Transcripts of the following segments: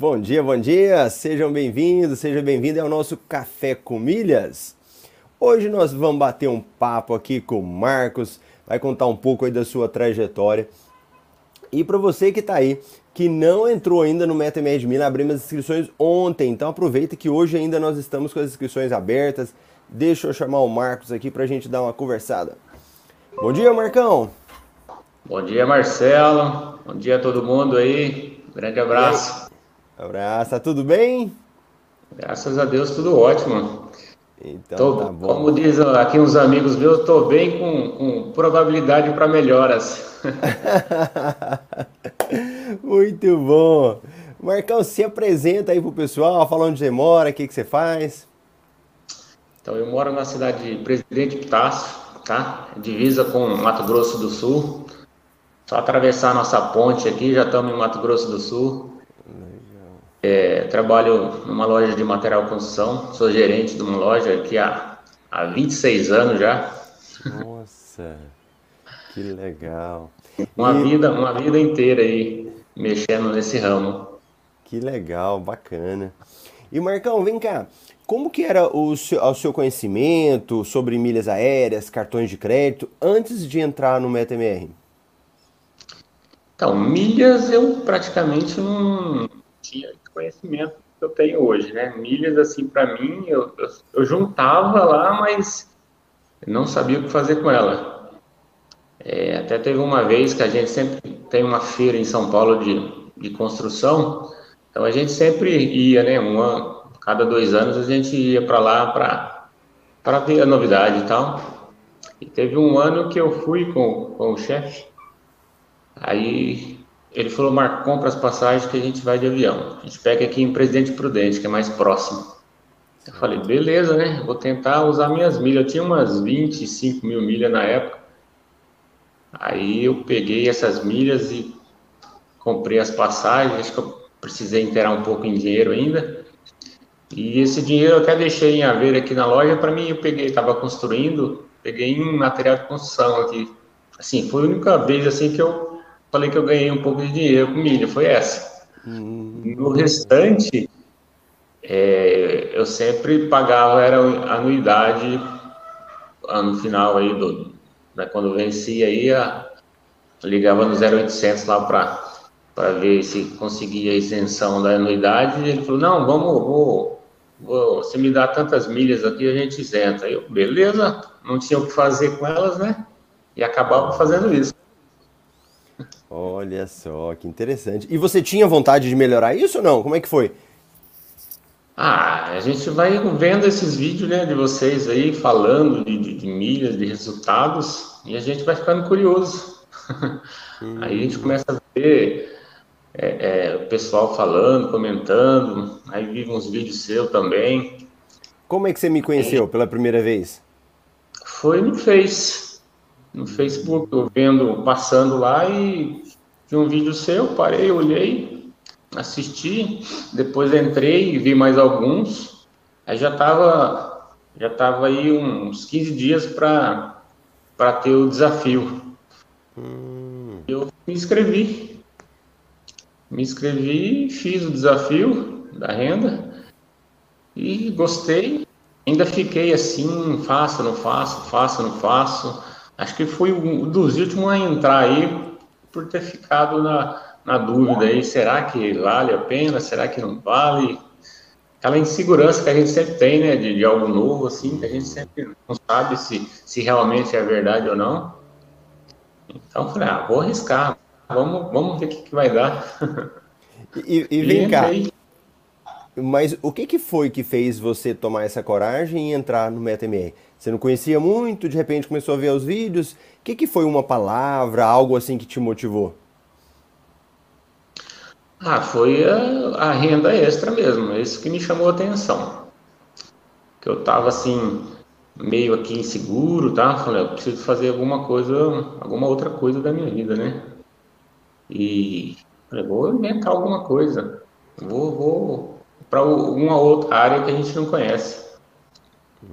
Bom dia, bom dia, sejam bem-vindos, seja bem-vindo ao nosso Café com Milhas. Hoje nós vamos bater um papo aqui com o Marcos, vai contar um pouco aí da sua trajetória. E para você que está aí, que não entrou ainda no MetaMed Milha, abrimos as inscrições ontem, então aproveita que hoje ainda nós estamos com as inscrições abertas. Deixa eu chamar o Marcos aqui para a gente dar uma conversada. Bom dia, Marcão! Bom dia, Marcelo. Bom dia a todo mundo aí. grande abraço. Abraço, tá tudo bem? Graças a Deus, tudo ótimo. Então tô, tá bom. Como diz aqui uns amigos meus, estou bem com, com probabilidade para melhoras. Muito bom. Marcão, se apresenta aí pro pessoal, fala onde você mora, o que, que você faz. Então, eu moro na cidade de Presidente Pitácio, tá? Divisa com Mato Grosso do Sul. Só atravessar a nossa ponte aqui, já estamos em Mato Grosso do Sul. É, trabalho numa loja de material construção, sou gerente de uma loja aqui há, há 26 anos já. Nossa, que legal. Uma, e... vida, uma vida inteira aí mexendo nesse ramo. Que legal, bacana. E Marcão, vem cá, como que era o seu, o seu conhecimento sobre milhas aéreas, cartões de crédito, antes de entrar no MetaMR? Então, milhas eu praticamente não tinha conhecimento que eu tenho hoje, né? Milhas, assim, para mim, eu, eu, eu, juntava lá, mas não sabia o que fazer com ela. É, até teve uma vez que a gente sempre tem uma feira em São Paulo de, de construção, então a gente sempre ia, né? Uma, cada dois anos a gente ia para lá para ver a novidade e tal. E teve um ano que eu fui com, com o chefe Aí ele falou, Marco, compra as passagens que a gente vai de avião. A gente pega aqui em Presidente Prudente, que é mais próximo. Eu falei, beleza, né? Vou tentar usar minhas milhas. Eu tinha umas 25 mil milhas na época. Aí eu peguei essas milhas e comprei as passagens. Acho que eu precisei inteirar um pouco em dinheiro ainda. E esse dinheiro eu até deixei em haver aqui na loja. Para mim, eu peguei, estava construindo, peguei em material de construção aqui. Assim, foi a única vez assim que eu falei que eu ganhei um pouco de dinheiro com milha, foi essa. Hum. No restante, é, eu sempre pagava era anuidade no final aí do né, quando vencia aí a, ligava no 0800 lá para para ver se conseguia a isenção da anuidade e ele falou não vamos vou, vou, você me dá tantas milhas aqui a gente isenta eu beleza não tinha o que fazer com elas né e acabava fazendo isso Olha só, que interessante. E você tinha vontade de melhorar isso ou não? Como é que foi? Ah, a gente vai vendo esses vídeos né, de vocês aí falando de, de, de milhas, de resultados, e a gente vai ficando curioso. Hum. Aí a gente começa a ver é, é, o pessoal falando, comentando, aí vive uns vídeos seus também. Como é que você me conheceu pela primeira vez? Foi no Face no Facebook, eu vendo, passando lá e vi um vídeo seu, parei, olhei, assisti, depois entrei e vi mais alguns, aí já estava já tava aí uns 15 dias para ter o desafio. Hum. Eu me inscrevi, me inscrevi, fiz o desafio da renda e gostei. Ainda fiquei assim, faço, não faço, faço, não faço acho que foi um dos últimos a entrar aí por ter ficado na, na dúvida aí, será que vale a pena, será que não vale? Aquela insegurança que a gente sempre tem, né, de, de algo novo, assim, que a gente sempre não sabe se, se realmente é verdade ou não. Então, falei, ah, vou arriscar, vamos, vamos ver o que, que vai dar. E, e vem e cá, mas o que, que foi que fez você tomar essa coragem e entrar no MetaMR? Você não conhecia muito, de repente começou a ver os vídeos. O que, que foi uma palavra, algo assim que te motivou? Ah, foi a, a renda extra mesmo, isso que me chamou a atenção. Que eu tava assim, meio aqui inseguro, tá? Falei, eu preciso fazer alguma coisa, alguma outra coisa da minha vida, né? E falei, vou inventar alguma coisa. Vou, vou para uma outra área que a gente não conhece.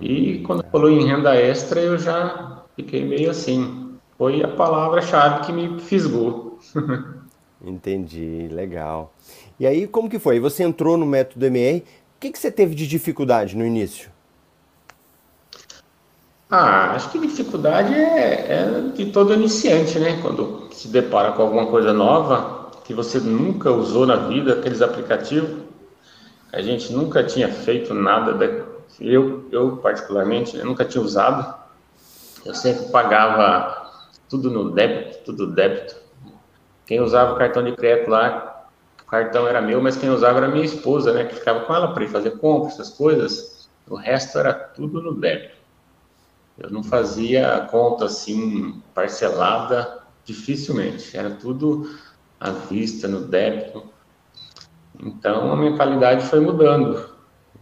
E quando falou em renda extra, eu já fiquei meio assim. Foi a palavra-chave que me fisgou. Entendi, legal. E aí, como que foi? Você entrou no método MR, o que, que você teve de dificuldade no início? Ah, acho que dificuldade é, é de todo iniciante, né? Quando se depara com alguma coisa nova que você nunca usou na vida, aqueles aplicativos, a gente nunca tinha feito nada, de, eu, eu particularmente, eu nunca tinha usado. Eu sempre pagava tudo no débito, tudo débito. Quem usava o cartão de crédito lá, o cartão era meu, mas quem usava era minha esposa, né? Que ficava com ela para ir fazer compras, essas coisas. O resto era tudo no débito. Eu não fazia conta assim, parcelada, dificilmente. Era tudo à vista, no débito. Então a mentalidade foi mudando.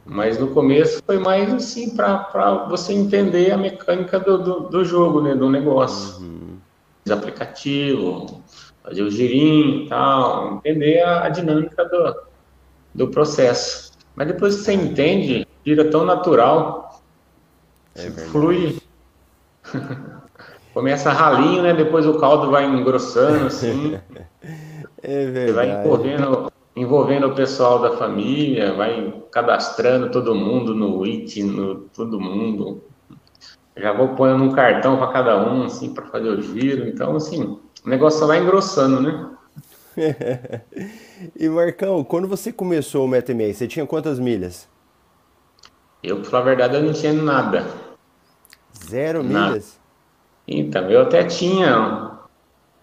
Mas no começo foi mais assim para você entender a mecânica do, do, do jogo, né, do negócio. Uhum. Aplicativo, fazer o girinho e tal, entender a, a dinâmica do, do processo. Mas depois que você entende, vira tão natural, é flui Começa ralinho, né? Depois o caldo vai engrossando, assim. é verdade. Vai envolvendo, envolvendo o pessoal da família, vai cadastrando todo mundo no IT, no todo mundo. Já vou pondo um cartão para cada um, assim, para fazer o giro. Então, assim, o negócio só vai engrossando, né? e Marcão, quando você começou o MetaMail, você tinha quantas milhas? Eu, pra falar a verdade, eu não tinha nada. Zero milhas? Então, eu até tinha,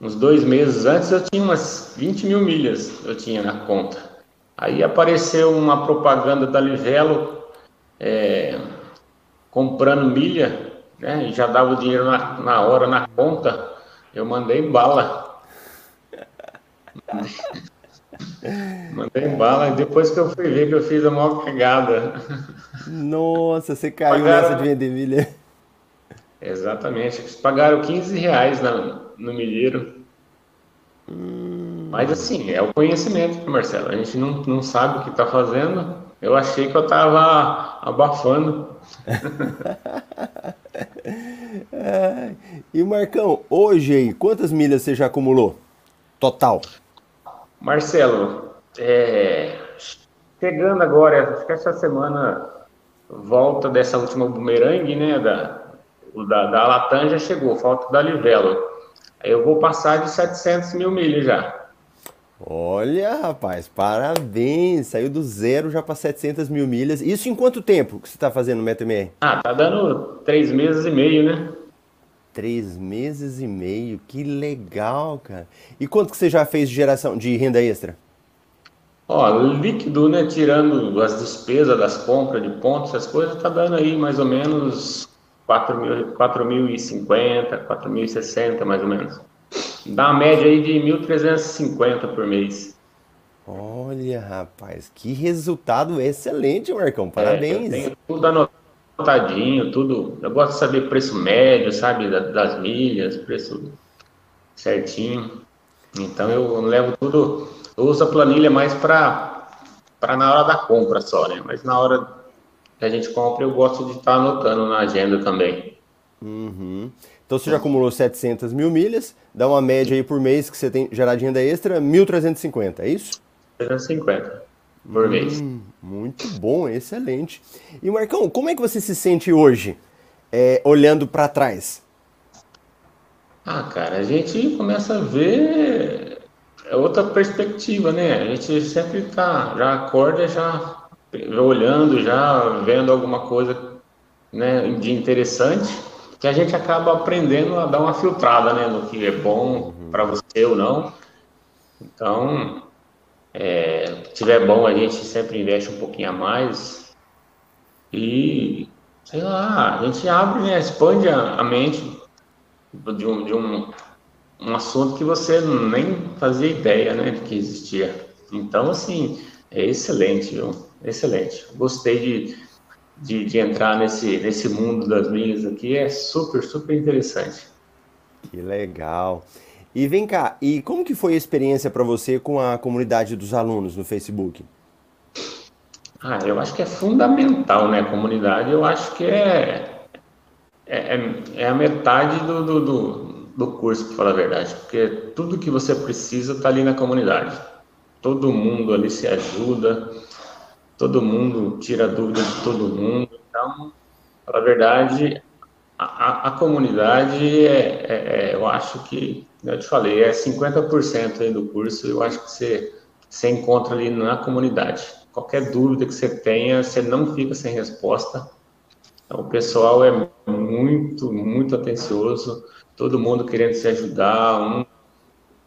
uns dois meses antes, eu tinha umas 20 mil milhas, eu tinha na conta. Aí apareceu uma propaganda da Livelo é, comprando milha, né? E já dava o dinheiro na, na hora na conta. Eu mandei bala. mandei bala e depois que eu fui ver que eu fiz a maior cagada. Nossa, você caiu Pagaram... nessa de vender milha. Exatamente. Eles pagaram 15 reais na, no milheiro. Hum. Mas assim, é o conhecimento, Marcelo. A gente não, não sabe o que está fazendo. Eu achei que eu estava abafando. é. E Marcão, hoje aí, quantas milhas você já acumulou? Total. Marcelo, é, chegando agora, acho que essa semana volta dessa última bumerangue, né, da, o da, da Latam já chegou, falta da Livelo. Aí eu vou passar de 700 mil milhas já. Olha, rapaz, parabéns! Saiu do zero já para 700 mil milhas. Isso em quanto tempo que você está fazendo o MetaMR? Ah, tá dando três meses e meio, né? Três meses e meio, que legal, cara. E quanto que você já fez de geração de renda extra? Ó, líquido, né? Tirando as despesas das compras de pontos, essas coisas, tá dando aí mais ou menos 4.050, 4.060 mais ou menos. Dá uma média aí de 1.350 por mês. Olha, rapaz, que resultado excelente, Marcão. Parabéns. É, tudo anotadinho, tudo. Eu gosto de saber preço médio, sabe, das milhas, preço certinho. Então eu levo tudo. Eu uso a planilha mais para na hora da compra só, né? Mas na hora que a gente compra, eu gosto de estar tá anotando na agenda também. Uhum. Então você já acumulou 700 mil milhas, dá uma média aí por mês que você tem gerar de renda extra, 1.350, é isso? 350 por hum, mês. Muito bom, excelente. E Marcão, como é que você se sente hoje, é, olhando para trás? Ah, cara, a gente começa a ver é outra perspectiva, né? A gente sempre tá, já acorda já olhando já, vendo alguma coisa né, de interessante, que a gente acaba aprendendo a dar uma filtrada né, no que é bom uhum. para você ou não. Então, é, se tiver bom, a gente sempre investe um pouquinho a mais e, sei lá, a gente abre, né, expande a, a mente de, um, de um, um assunto que você nem fazia ideia né, de que existia. Então, assim, é excelente, viu? Excelente. Gostei de, de, de, entrar nesse, nesse mundo das milhas aqui. É super, super interessante. Que legal. E vem cá, e como que foi a experiência para você com a comunidade dos alunos no Facebook? Ah, eu acho que é fundamental, né? A comunidade, eu acho que é, é, é, é a metade do, do, do, do curso, para falar a verdade, porque tudo que você precisa está ali na comunidade. Todo mundo ali se ajuda, todo mundo tira dúvida de todo mundo. Então, para a verdade, a, a, comunidade, é, é, é, eu acho que, eu te falei, é 50% aí do curso, eu acho que você, você encontra ali na comunidade. Qualquer dúvida que você tenha, você não fica sem resposta. Então, o pessoal é muito, muito atencioso, todo mundo querendo se ajudar, um,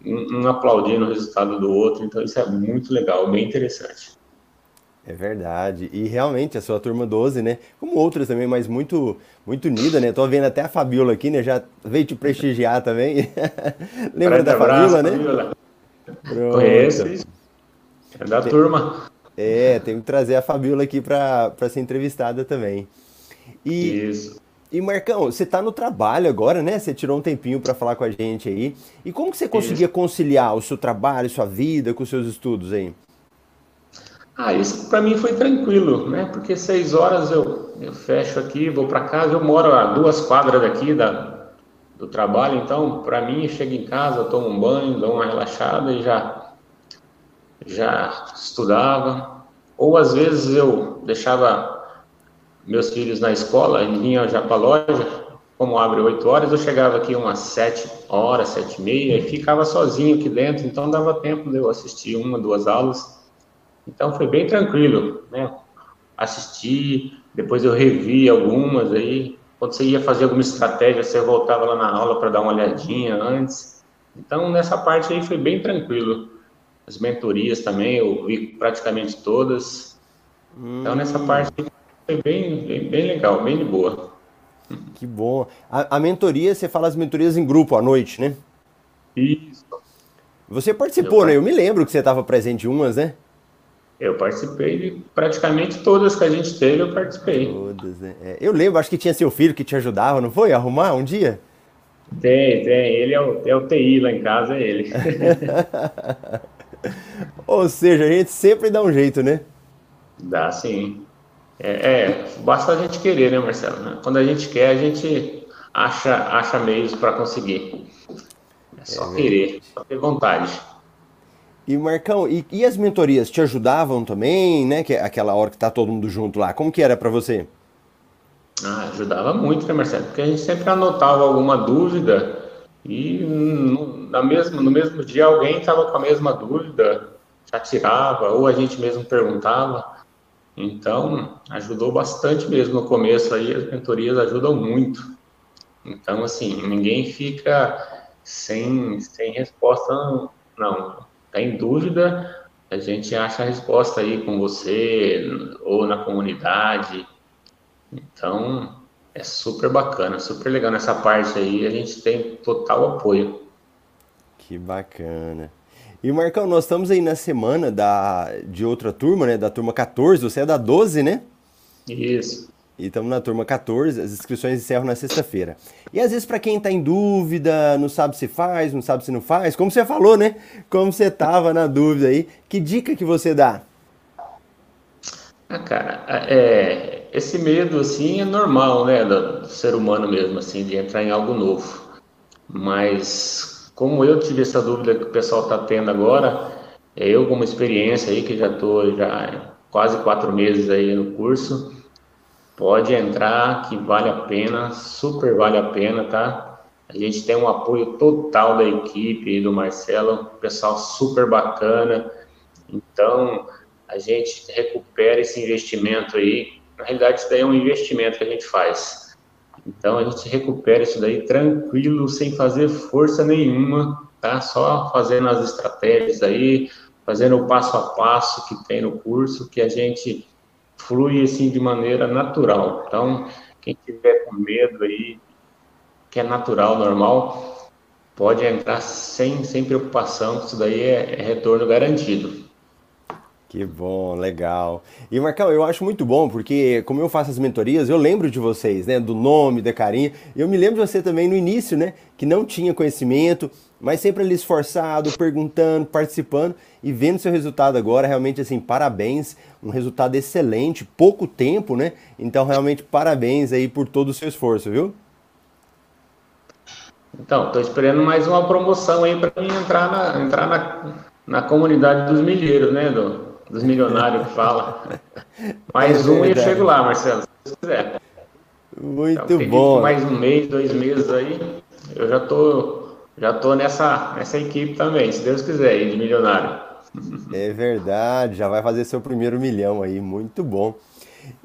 um aplaudindo o resultado do outro, então isso é muito legal, bem interessante. É verdade. E realmente a sua turma 12, né? Como outras também, mas muito muito unida, né? Tô vendo até a Fabiola aqui, né? Já veio te prestigiar também. Lembra da Fabiola, né? Fabiola. Conheço. É da tem, turma. É, tem que trazer a Fabiola aqui para ser entrevistada também. E, Isso. E Marcão, você está no trabalho agora, né? Você tirou um tempinho para falar com a gente aí. E como que você conseguia Isso. conciliar o seu trabalho, sua vida com os seus estudos aí? Ah, isso para mim foi tranquilo, né? Porque seis horas eu, eu fecho aqui, vou para casa. Eu moro a duas quadras daqui da, do trabalho, então para mim chego em casa, tomo um banho, dou uma relaxada e já já estudava. Ou às vezes eu deixava meus filhos na escola e vinha já para a loja. Como abre oito horas, eu chegava aqui umas sete horas, sete e meia, e ficava sozinho aqui dentro, então dava tempo de eu assistir uma, duas aulas então foi bem tranquilo, né? Assisti, depois eu revi algumas aí. Quando você ia fazer alguma estratégia, você voltava lá na aula para dar uma olhadinha antes. Então nessa parte aí foi bem tranquilo. As mentorias também, eu vi praticamente todas. Hum. Então nessa hum. parte foi bem, bem, bem legal, bem de boa. Que bom. A, a, mentoria, você fala as mentorias em grupo à noite, né? Isso. Você participou, eu né? Eu me lembro que você estava presente em umas, né? Eu participei de praticamente todas que a gente teve, eu participei. Todas, né? É, eu lembro, acho que tinha seu filho que te ajudava, não foi? arrumar um dia? Tem, tem. Ele é o, é o TI lá em casa, é ele. Ou seja, a gente sempre dá um jeito, né? Dá sim. É, é basta a gente querer, né, Marcelo? Quando a gente quer, a gente acha, acha meios para conseguir. É só é querer, só ter vontade. E Marcão, e, e, as mentorias te ajudavam também, né? Que é aquela hora que tá todo mundo junto lá. Como que era para você? Ah, ajudava muito, né, Marcelo? Porque a gente sempre anotava alguma dúvida e no, na mesmo, no mesmo dia alguém estava com a mesma dúvida, já tirava, ou a gente mesmo perguntava. Então, ajudou bastante mesmo no começo aí, as mentorias ajudam muito. Então, assim, ninguém fica sem, sem resposta, não está em dúvida, a gente acha a resposta aí com você ou na comunidade. Então, é super bacana, super legal nessa parte aí, a gente tem total apoio. Que bacana. E Marcão, nós estamos aí na semana da, de outra turma, né? Da turma 14, você é da 12, né? Isso. E estamos na turma 14, as inscrições encerram na sexta-feira. E às vezes, para quem está em dúvida, não sabe se faz, não sabe se não faz, como você falou, né? Como você estava na dúvida aí, que dica que você dá? Ah, cara, é, esse medo, assim, é normal, né, do ser humano mesmo, assim, de entrar em algo novo. Mas, como eu tive essa dúvida que o pessoal está tendo agora, eu, como experiência aí, que já estou já quase quatro meses aí no curso, Pode entrar, que vale a pena, super vale a pena, tá? A gente tem um apoio total da equipe do Marcelo, pessoal super bacana. Então, a gente recupera esse investimento aí. Na realidade, isso daí é um investimento que a gente faz. Então, a gente recupera isso daí tranquilo, sem fazer força nenhuma, tá? Só fazendo as estratégias aí, fazendo o passo a passo que tem no curso, que a gente flui assim de maneira natural. Então, quem tiver com medo aí, que é natural, normal, pode entrar sem, sem preocupação, isso daí é, é retorno garantido. Que bom, legal. E Marcão, eu acho muito bom, porque como eu faço as mentorias, eu lembro de vocês, né? Do nome, da carinha. Eu me lembro de você também no início, né? Que não tinha conhecimento, mas sempre ali esforçado, perguntando, participando e vendo seu resultado agora, realmente assim, parabéns, um resultado excelente, pouco tempo, né? Então realmente parabéns aí por todo o seu esforço, viu? Então, estou esperando mais uma promoção aí para entrar na, entrar na, na comunidade dos milheiros, né? Do, dos milionários que fala. Mais é um e eu chego lá, Marcelo, se quiser. Muito então, bom. Mais um mês, dois meses aí, eu já tô, já tô nessa, nessa equipe também, se Deus quiser, de milionário. É verdade, já vai fazer seu primeiro milhão aí, muito bom.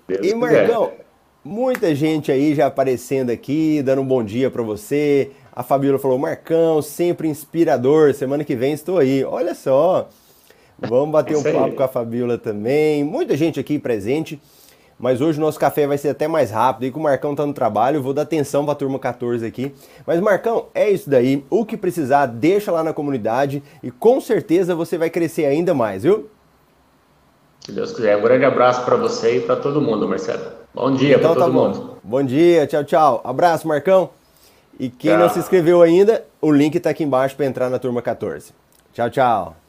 Deus e Marcão, quiser. muita gente aí já aparecendo aqui, dando um bom dia para você. A Fabíola falou: Marcão, sempre inspirador. Semana que vem estou aí. Olha só. Vamos bater um papo com a Fabíola também. Muita gente aqui presente. Mas hoje o nosso café vai ser até mais rápido. E com o Marcão tá no trabalho, vou dar atenção para a turma 14 aqui. Mas Marcão, é isso daí. O que precisar, deixa lá na comunidade e com certeza você vai crescer ainda mais, viu? Se Deus quiser. Um grande abraço para você e para todo mundo, Marcelo. Bom dia então, para todo tá bom. mundo. Bom dia, tchau, tchau. Abraço, Marcão. E quem tchau. não se inscreveu ainda, o link está aqui embaixo para entrar na turma 14. Tchau, tchau.